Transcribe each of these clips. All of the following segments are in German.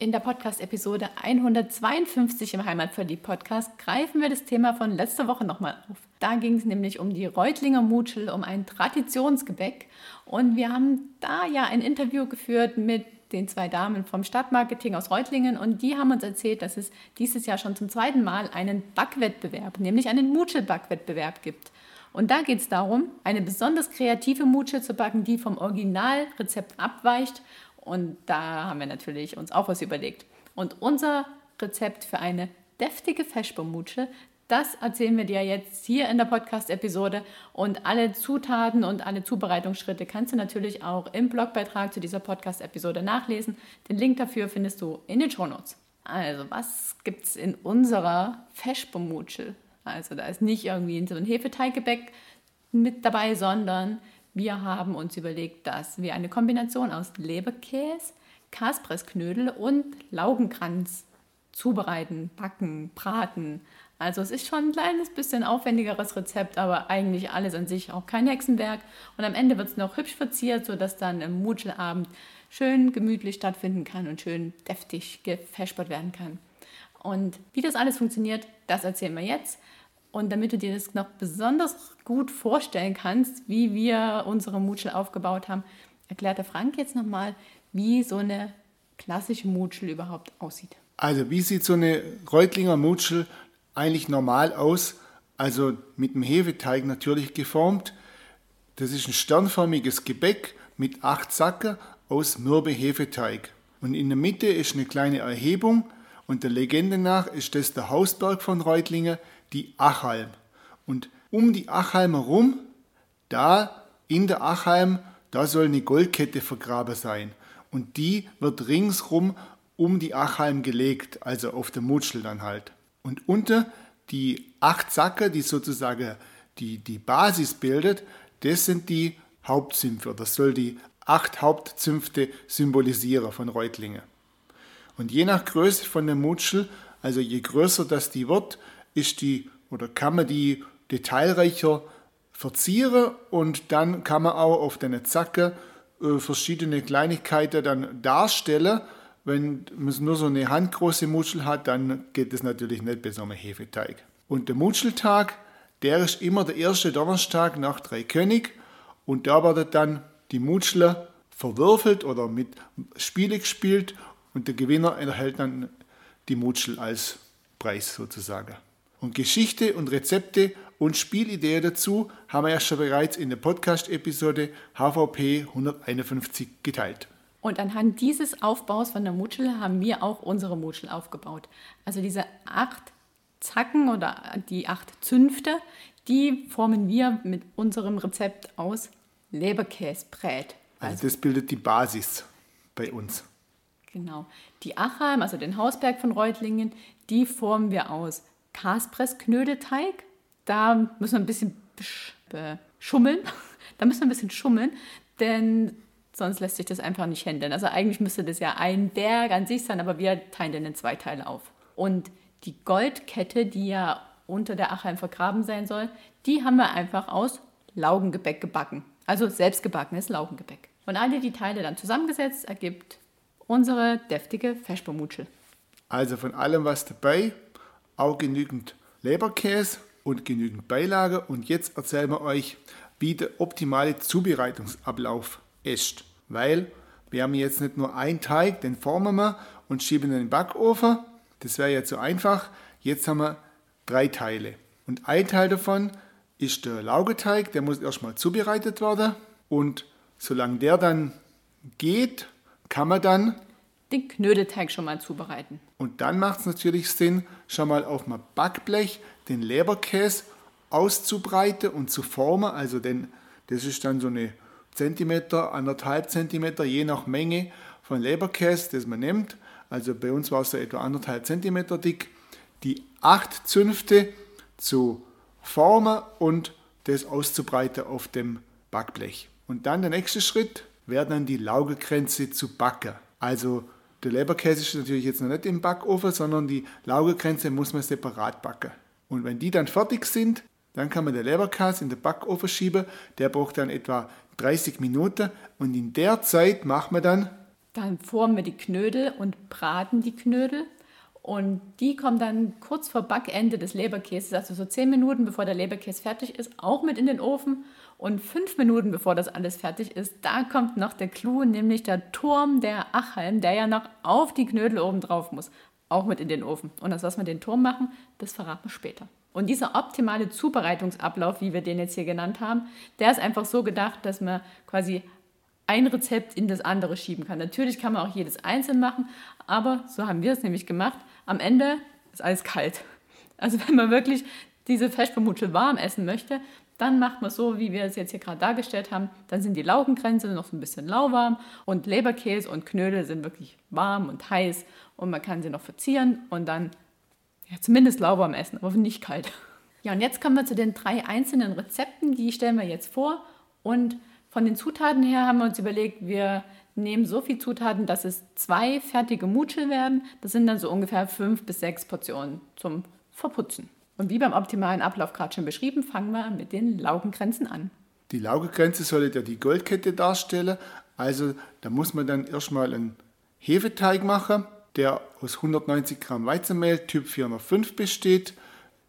In der Podcast-Episode 152 im Heimatverliebt-Podcast greifen wir das Thema von letzter Woche nochmal auf. Da ging es nämlich um die Reutlinger Mutschel, um ein Traditionsgebäck. Und wir haben da ja ein Interview geführt mit den zwei Damen vom Stadtmarketing aus Reutlingen und die haben uns erzählt, dass es dieses Jahr schon zum zweiten Mal einen Backwettbewerb, nämlich einen Mutschel-Backwettbewerb gibt. Und da geht es darum, eine besonders kreative Mutsche zu backen, die vom Originalrezept abweicht und da haben wir natürlich uns auch was überlegt. Und unser Rezept für eine deftige Feschbaumutsche, das erzählen wir dir jetzt hier in der Podcast-Episode. Und alle Zutaten und alle Zubereitungsschritte kannst du natürlich auch im Blogbeitrag zu dieser Podcast-Episode nachlesen. Den Link dafür findest du in den Shownotes. Also, was gibt es in unserer Feschbaumutsche? Also, da ist nicht irgendwie so ein Hefeteiggebäck mit dabei, sondern wir haben uns überlegt, dass wir eine Kombination aus Leberkäse, Kaspressknödel und Laugenkranz zubereiten, backen, braten. Also es ist schon ein kleines bisschen aufwendigeres Rezept, aber eigentlich alles an sich auch kein Hexenwerk. Und am Ende wird es noch hübsch verziert, sodass dann im Mutschelabend schön gemütlich stattfinden kann und schön deftig gefespert werden kann. Und wie das alles funktioniert, das erzählen wir jetzt. Und damit du dir das noch besonders gut vorstellen kannst, wie wir unsere Mutschel aufgebaut haben, erklärt der Frank jetzt nochmal, wie so eine klassische Mutschel überhaupt aussieht. Also wie sieht so eine Reutlinger Mutschel eigentlich normal aus? Also mit dem Hefeteig natürlich geformt. Das ist ein sternförmiges Gebäck mit acht Sacker aus mürbe Hefeteig. Und in der Mitte ist eine kleine Erhebung und der Legende nach ist das der Hausberg von Reutlingen, die Achalm. Und um die Achalm herum, da in der Achalm, da soll eine Goldkette vergraben sein. Und die wird ringsrum um die Achalm gelegt, also auf der Mutschel dann halt. Und unter die acht Sacker, die sozusagen die, die Basis bildet, das sind die Hauptzümpfe. Das soll die acht Hauptzünfte symbolisieren von Reutlingen. Und je nach Größe von der Mutschel, also je größer das die wird, ist die oder kann man die detailreicher verzieren und dann kann man auch auf der Zacke äh, verschiedene Kleinigkeiten dann darstellen. Wenn man nur so eine handgroße Mutschel hat, dann geht es natürlich nicht bei so einem Hefeteig. Und der Mutscheltag, der ist immer der erste Donnerstag nach Dreikönig und da wird dann die Mutschler verwürfelt oder mit Spiele gespielt und der Gewinner erhält dann die Mutschel als Preis sozusagen. Und Geschichte und Rezepte und Spielideen dazu haben wir ja schon bereits in der Podcast-Episode HVP 151 geteilt. Und anhand dieses Aufbaus von der Mutschel haben wir auch unsere Mutschel aufgebaut. Also diese acht Zacken oder die acht Zünfte, die formen wir mit unserem Rezept aus Leberkäsbrät. Also, also das bildet die Basis bei uns. Genau. Die Achalm, also den Hausberg von Reutlingen, die formen wir aus Kaspressknödelteig. Da müssen wir ein bisschen schummeln. Da müssen wir ein bisschen schummeln, denn sonst lässt sich das einfach nicht handeln. Also eigentlich müsste das ja ein Berg an sich sein, aber wir teilen den in zwei Teile auf. Und die Goldkette, die ja unter der Achalm vergraben sein soll, die haben wir einfach aus Laugengebäck gebacken. Also selbstgebackenes Laugengebäck. Und alle die Teile dann zusammengesetzt ergibt unsere deftige Feschbermutschel. Also von allem was dabei, auch genügend Leberkäse und genügend Beilage. Und jetzt erzählen wir euch, wie der optimale Zubereitungsablauf ist. Weil wir haben jetzt nicht nur einen Teig, den formen wir und schieben in den Backofen. Das wäre jetzt so einfach. Jetzt haben wir drei Teile. Und ein Teil davon ist der Laugeteig, der muss erstmal zubereitet werden. Und solange der dann geht, kann man dann den Knödelteig schon mal zubereiten. Und dann macht es natürlich Sinn, schon mal auf dem Backblech den Leberkäse auszubreiten und zu formen. Also den, das ist dann so eine Zentimeter, anderthalb Zentimeter, je nach Menge von Leberkäse, das man nimmt. Also bei uns war es so etwa anderthalb Zentimeter dick. die acht Zünfte zu formen und das auszubreiten auf dem Backblech. Und dann der nächste Schritt wäre dann die Laugekränze zu backen. Also der Leberkäse ist natürlich jetzt noch nicht im Backofen, sondern die Laugekränze muss man separat backen. Und wenn die dann fertig sind, dann kann man den Leberkäse in den Backofen schieben. Der braucht dann etwa 30 Minuten und in der Zeit machen wir dann. Dann formen wir die Knödel und braten die Knödel. Und die kommen dann kurz vor Backende des Leberkäses, also so 10 Minuten bevor der Leberkäse fertig ist, auch mit in den Ofen. Und 5 Minuten bevor das alles fertig ist, da kommt noch der Clou, nämlich der Turm der Achalm, der ja noch auf die Knödel oben drauf muss, auch mit in den Ofen. Und das, was wir den Turm machen, das verraten wir später. Und dieser optimale Zubereitungsablauf, wie wir den jetzt hier genannt haben, der ist einfach so gedacht, dass man quasi ein Rezept in das andere schieben kann. Natürlich kann man auch jedes einzeln machen, aber so haben wir es nämlich gemacht. Am Ende ist alles kalt. Also wenn man wirklich diese Fleischvermutsche warm essen möchte, dann macht man so, wie wir es jetzt hier gerade dargestellt haben. Dann sind die Laugenkränze noch so ein bisschen lauwarm und Leberkäse und Knödel sind wirklich warm und heiß und man kann sie noch verzieren und dann ja, zumindest lauwarm essen, aber nicht kalt. Ja, und jetzt kommen wir zu den drei einzelnen Rezepten, die stellen wir jetzt vor. Und von den Zutaten her haben wir uns überlegt, wir nehmen so viel Zutaten, dass es zwei fertige Mutschel werden. Das sind dann so ungefähr fünf bis sechs Portionen zum Verputzen. Und wie beim optimalen Ablauf gerade schon beschrieben, fangen wir mit den Laugenkränzen an. Die Laugengrenze soll ja die Goldkette darstellen. Also da muss man dann erstmal einen Hefeteig machen der aus 190 Gramm Weizenmehl Typ 405 besteht,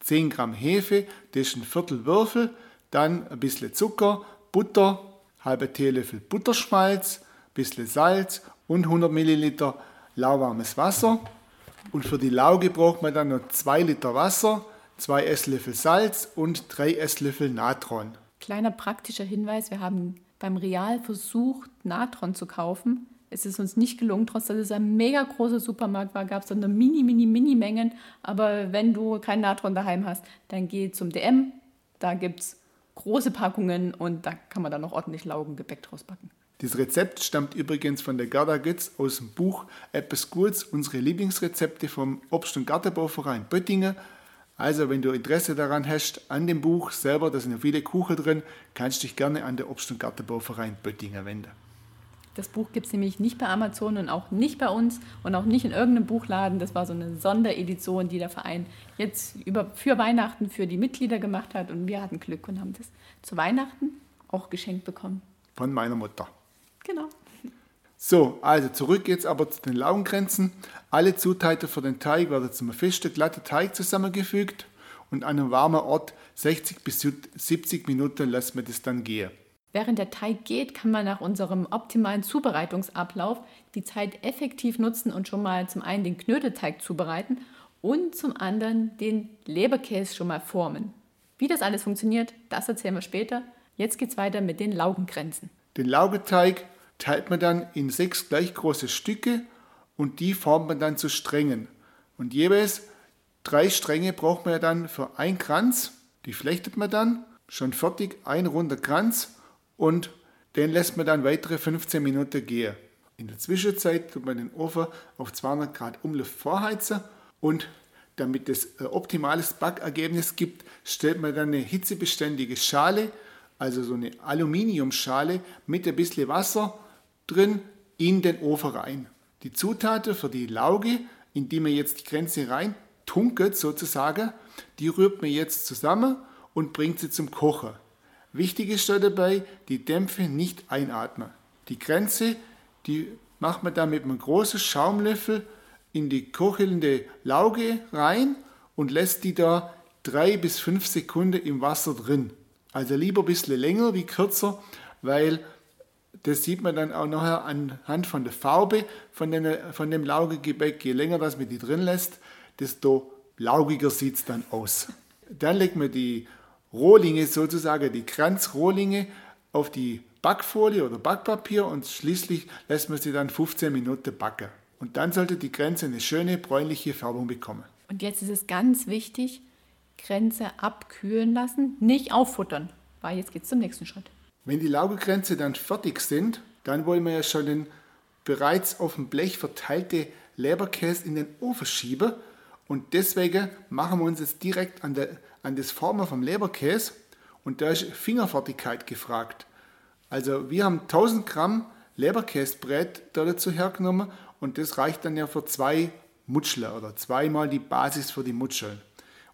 10 Gramm Hefe, das ist ein Viertel Würfel, dann ein bisschen Zucker, Butter, halber Teelöffel Butterschmalz, ein bisschen Salz und 100 Milliliter lauwarmes Wasser. Und für die Lauge braucht man dann noch 2 Liter Wasser, 2 Esslöffel Salz und 3 Esslöffel Natron. Kleiner praktischer Hinweis, wir haben beim Real versucht, Natron zu kaufen. Es ist uns nicht gelungen, trotz dass es ein mega großer Supermarkt war, gab es dann nur mini, mini, mini Mengen. Aber wenn du kein Natron daheim hast, dann geh zum DM. Da gibt es große Packungen und da kann man dann noch ordentlich Laugengebäck draus backen. Das Rezept stammt übrigens von der Gerda Götz aus dem Buch Etwas Gutes, unsere Lieblingsrezepte vom Obst- und Gartenbauverein Böttingen. Also, wenn du Interesse daran hast, an dem Buch selber, da sind ja viele Kuchen drin, kannst du dich gerne an den Obst- und Gartenbauverein Böttingen wenden. Das Buch gibt es nämlich nicht bei Amazon und auch nicht bei uns und auch nicht in irgendeinem Buchladen. Das war so eine Sonderedition, die der Verein jetzt über, für Weihnachten für die Mitglieder gemacht hat. Und wir hatten Glück und haben das zu Weihnachten auch geschenkt bekommen. Von meiner Mutter. Genau. So, also zurück jetzt aber zu den Laugengrenzen. Alle Zutaten für den Teig werden zum festen, glatten Teig zusammengefügt und an einem warmen Ort 60 bis 70 Minuten lässt man das dann gehen. Während der Teig geht, kann man nach unserem optimalen Zubereitungsablauf die Zeit effektiv nutzen und schon mal zum einen den Knödelteig zubereiten und zum anderen den Leberkäse schon mal formen. Wie das alles funktioniert, das erzählen wir später. Jetzt geht es weiter mit den Laugengrenzen. Den Laugeteig teilt man dann in sechs gleich große Stücke und die formt man dann zu Strängen. Und jeweils drei Stränge braucht man ja dann für einen Kranz. Die flechtet man dann. Schon fertig, ein runder Kranz und den lässt man dann weitere 15 Minuten gehen. In der Zwischenzeit tut man den Ofen auf 200 Grad Umluft vorheizen und damit es optimales Backergebnis gibt, stellt man dann eine hitzebeständige Schale, also so eine Aluminiumschale mit ein bisschen Wasser drin in den Ofen rein. Die Zutaten für die Lauge, in die man jetzt die Grenze rein tunkelt sozusagen, die rührt man jetzt zusammen und bringt sie zum Kochen. Wichtig ist dabei, die Dämpfe nicht einatmen. Die Grenze, die macht man dann mit einem großen Schaumlöffel in die kochelnde Lauge rein und lässt die da drei bis fünf Sekunden im Wasser drin. Also lieber ein bisschen länger wie kürzer, weil das sieht man dann auch nachher anhand von der Farbe von, den, von dem Laugegebäck. Je länger das man die drin lässt, desto laugiger sieht es dann aus. Dann legt man die Rohlinge sozusagen, die Kranzrohlinge auf die Backfolie oder Backpapier und schließlich lässt man sie dann 15 Minuten backen. Und dann sollte die Grenze eine schöne bräunliche Färbung bekommen. Und jetzt ist es ganz wichtig, Grenze abkühlen lassen, nicht auffuttern, weil jetzt geht es zum nächsten Schritt. Wenn die Laugegrenze dann fertig sind, dann wollen wir ja schon den bereits auf dem Blech verteilte Leberkäse in den Ofen schieben Und deswegen machen wir uns jetzt direkt an, der, an das Formen vom Leberkäse und da ist Fingerfertigkeit gefragt. Also wir haben 1000 Gramm Leberkäsebrät dazu hergenommen und das reicht dann ja für zwei Mutschler oder zweimal die Basis für die Mutscheln.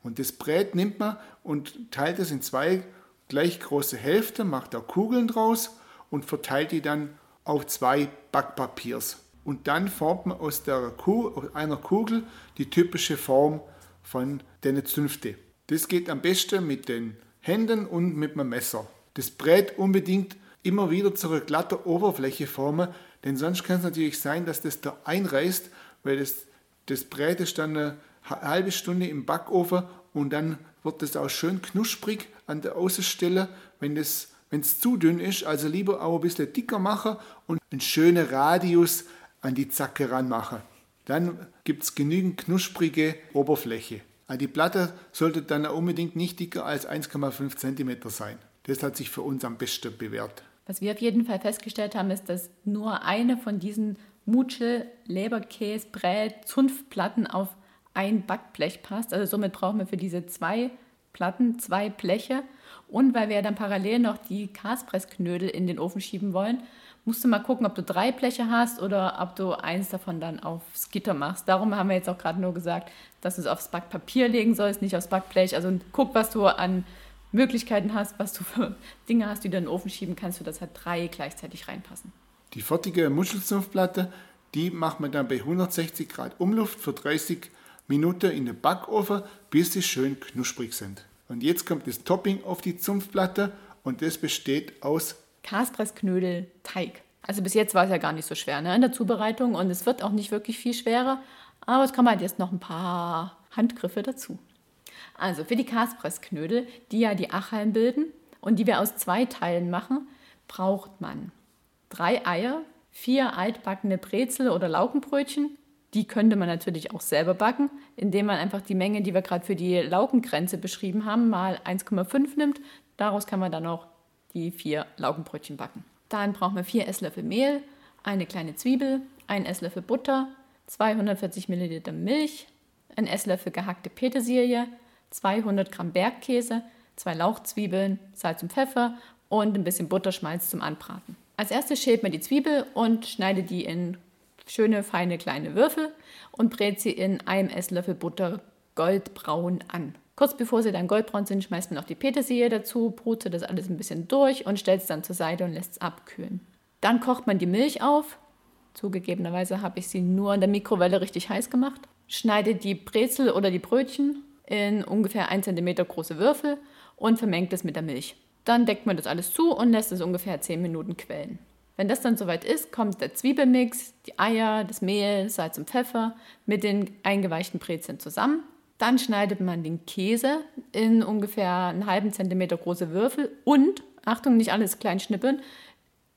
Und das Brät nimmt man und teilt es in zwei gleich große Hälften, macht da Kugeln draus und verteilt die dann auf zwei Backpapiers. Und dann formt man aus, der Kuh, aus einer Kugel die typische Form von den Zünfte. Das geht am besten mit den Händen und mit dem Messer. Das Brät unbedingt immer wieder zu einer glatten Oberfläche formen, denn sonst kann es natürlich sein, dass das da einreißt, weil das, das Brät ist dann eine halbe Stunde im Backofen und dann wird das auch schön knusprig an der Außenstelle, wenn es wenn es zu dünn ist, also lieber auch ein bisschen dicker machen und einen schönen Radius an die Zacke ranmachen. Dann gibt es genügend knusprige Oberfläche. Also die Platte sollte dann unbedingt nicht dicker als 1,5 cm sein. Das hat sich für uns am besten bewährt. Was wir auf jeden Fall festgestellt haben, ist, dass nur eine von diesen Mutschel, Leberkäse, Brät, Zunftplatten auf ein Backblech passt. Also somit brauchen wir für diese zwei Platten zwei Bleche. Und weil wir dann parallel noch die Kaspressknödel in den Ofen schieben wollen, musst du mal gucken, ob du drei Bleche hast oder ob du eins davon dann aufs Gitter machst. Darum haben wir jetzt auch gerade nur gesagt, dass du es aufs Backpapier legen sollst, nicht aufs Backblech. Also guck, was du an Möglichkeiten hast, was du für Dinge hast, die du in den Ofen schieben kannst, sodass halt drei gleichzeitig reinpassen. Die fertige Muschelzunftplatte, die macht man dann bei 160 Grad Umluft für 30 Minuten in den Backofen, bis sie schön knusprig sind. Und jetzt kommt das Topping auf die Zunftplatte und das besteht aus Kaspressknödel Teig. Also bis jetzt war es ja gar nicht so schwer ne, in der Zubereitung und es wird auch nicht wirklich viel schwerer, aber es kommen halt jetzt noch ein paar Handgriffe dazu. Also für die Kaspressknödel, die ja die Achalm bilden und die wir aus zwei Teilen machen, braucht man drei Eier, vier altbackene Brezel oder Laugenbrötchen. Die könnte man natürlich auch selber backen, indem man einfach die Menge, die wir gerade für die Laukengrenze beschrieben haben, mal 1,5 nimmt. Daraus kann man dann auch die vier Laugenbrötchen backen. Dann brauchen wir vier Esslöffel Mehl, eine kleine Zwiebel, ein Esslöffel Butter, 240 Milliliter Milch, ein Esslöffel gehackte Petersilie, 200 Gramm Bergkäse, zwei Lauchzwiebeln, Salz und Pfeffer und ein bisschen Butterschmalz zum Anbraten. Als erstes schält man die Zwiebel und schneidet die in schöne, feine kleine Würfel und brät sie in einem Esslöffel Butter goldbraun an. Kurz bevor sie dann goldbraun sind, schmeißt man noch die Petersilie dazu, brutet das alles ein bisschen durch und stellt es dann zur Seite und lässt es abkühlen. Dann kocht man die Milch auf. Zugegebenerweise habe ich sie nur in der Mikrowelle richtig heiß gemacht. Schneidet die Brezel oder die Brötchen in ungefähr 1 cm große Würfel und vermengt es mit der Milch. Dann deckt man das alles zu und lässt es ungefähr 10 Minuten quellen. Wenn das dann soweit ist, kommt der Zwiebelmix, die Eier, das Mehl, Salz und Pfeffer mit den eingeweichten Brezeln zusammen dann schneidet man den Käse in ungefähr einen halben Zentimeter große Würfel und, Achtung, nicht alles klein schnippeln,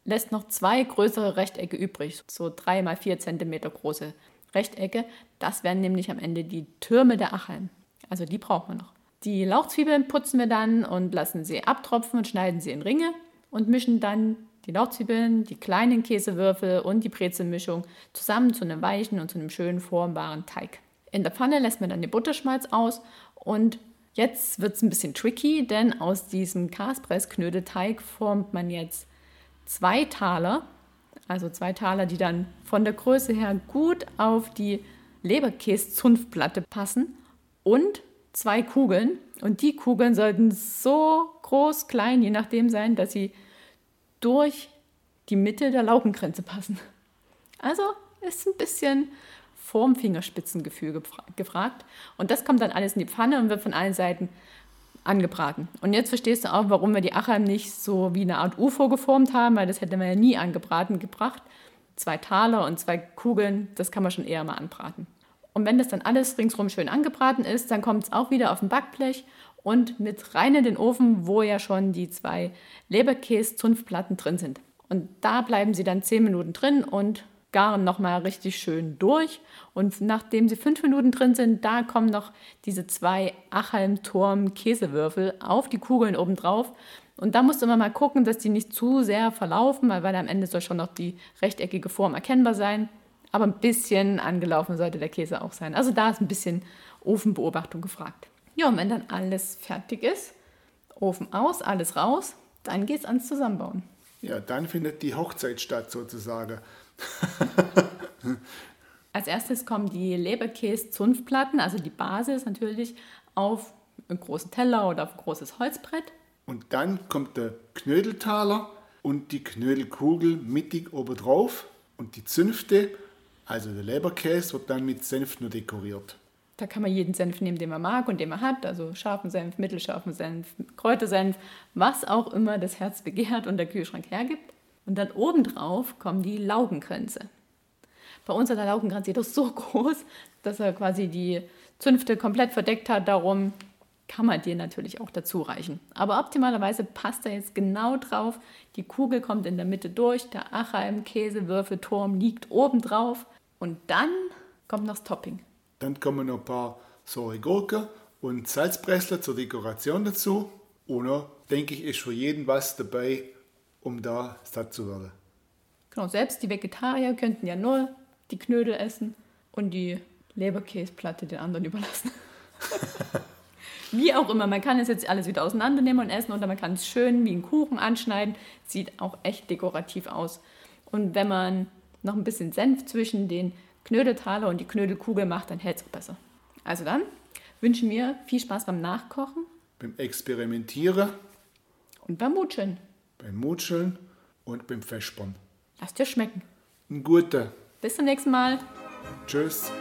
lässt noch zwei größere Rechtecke übrig, so drei mal vier Zentimeter große Rechtecke. Das wären nämlich am Ende die Türme der Acheln. Also die brauchen wir noch. Die Lauchzwiebeln putzen wir dann und lassen sie abtropfen und schneiden sie in Ringe und mischen dann die Lauchzwiebeln, die kleinen Käsewürfel und die Brezelmischung zusammen zu einem weichen und zu einem schönen formbaren Teig. In der Pfanne lässt man dann den Butterschmalz aus und jetzt wird es ein bisschen tricky, denn aus diesem Kaspressknödelteig formt man jetzt zwei Taler, also zwei Taler, die dann von der Größe her gut auf die Leberkäszunftplatte passen und zwei Kugeln. Und die Kugeln sollten so groß, klein, je nachdem sein, dass sie durch die Mitte der Laukengrenze passen. Also ist ein bisschen vorm Fingerspitzengefühl gefragt. Und das kommt dann alles in die Pfanne und wird von allen Seiten angebraten. Und jetzt verstehst du auch, warum wir die Achalm nicht so wie eine Art UFO geformt haben, weil das hätte man ja nie angebraten gebracht. Zwei Taler und zwei Kugeln, das kann man schon eher mal anbraten. Und wenn das dann alles ringsrum schön angebraten ist, dann kommt es auch wieder auf ein Backblech und mit rein in den Ofen, wo ja schon die zwei Leberkäse-Zunftplatten drin sind. Und da bleiben sie dann zehn Minuten drin und garen nochmal richtig schön durch. Und nachdem sie fünf Minuten drin sind, da kommen noch diese zwei Achalm-Turm-Käsewürfel auf die Kugeln oben drauf. Und da musst du immer mal gucken, dass die nicht zu sehr verlaufen, weil am Ende soll schon noch die rechteckige Form erkennbar sein. Aber ein bisschen angelaufen sollte der Käse auch sein. Also da ist ein bisschen Ofenbeobachtung gefragt. Ja, und wenn dann alles fertig ist, Ofen aus, alles raus, dann geht es ans Zusammenbauen. Ja, dann findet die Hochzeit statt sozusagen. Als erstes kommen die Leberkäse-Zunftplatten, also die Basis natürlich, auf einen großen Teller oder auf ein großes Holzbrett. Und dann kommt der Knödeltaler und die Knödelkugel mittig oben drauf. Und die Zünfte, also der Leberkäse, wird dann mit Senf nur dekoriert. Da kann man jeden Senf nehmen, den man mag und den man hat. Also scharfen Senf, mittelscharfen Senf, Kräutersenf, was auch immer das Herz begehrt und der Kühlschrank hergibt. Und dann obendrauf kommen die Laugenkränze. Bei uns ist der Laugenkranz jedoch so groß, dass er quasi die Zünfte komplett verdeckt hat. Darum kann man den natürlich auch dazu reichen. Aber optimalerweise passt er jetzt genau drauf. Die Kugel kommt in der Mitte durch, der Acher Käsewürfelturm liegt oben drauf und dann kommt noch das Topping. Dann kommen noch ein paar saure Gurke und Salzpressler zur Dekoration dazu. Und denke ich, ist für jeden was dabei, um da satt zu werden. Genau, selbst die Vegetarier könnten ja nur die Knödel essen und die Leberkäseplatte den anderen überlassen. wie auch immer, man kann es jetzt alles wieder auseinandernehmen und essen oder man kann es schön wie einen Kuchen anschneiden. Sieht auch echt dekorativ aus. Und wenn man noch ein bisschen Senf zwischen den Knödeltaler und die Knödelkugel macht, dann hält es auch besser. Also dann wünschen wir viel Spaß beim Nachkochen. Beim Experimentieren. Und beim Mutscheln. Beim Mutscheln und beim Festsparen. Lass dir schmecken. Ein guter. Bis zum nächsten Mal. Tschüss.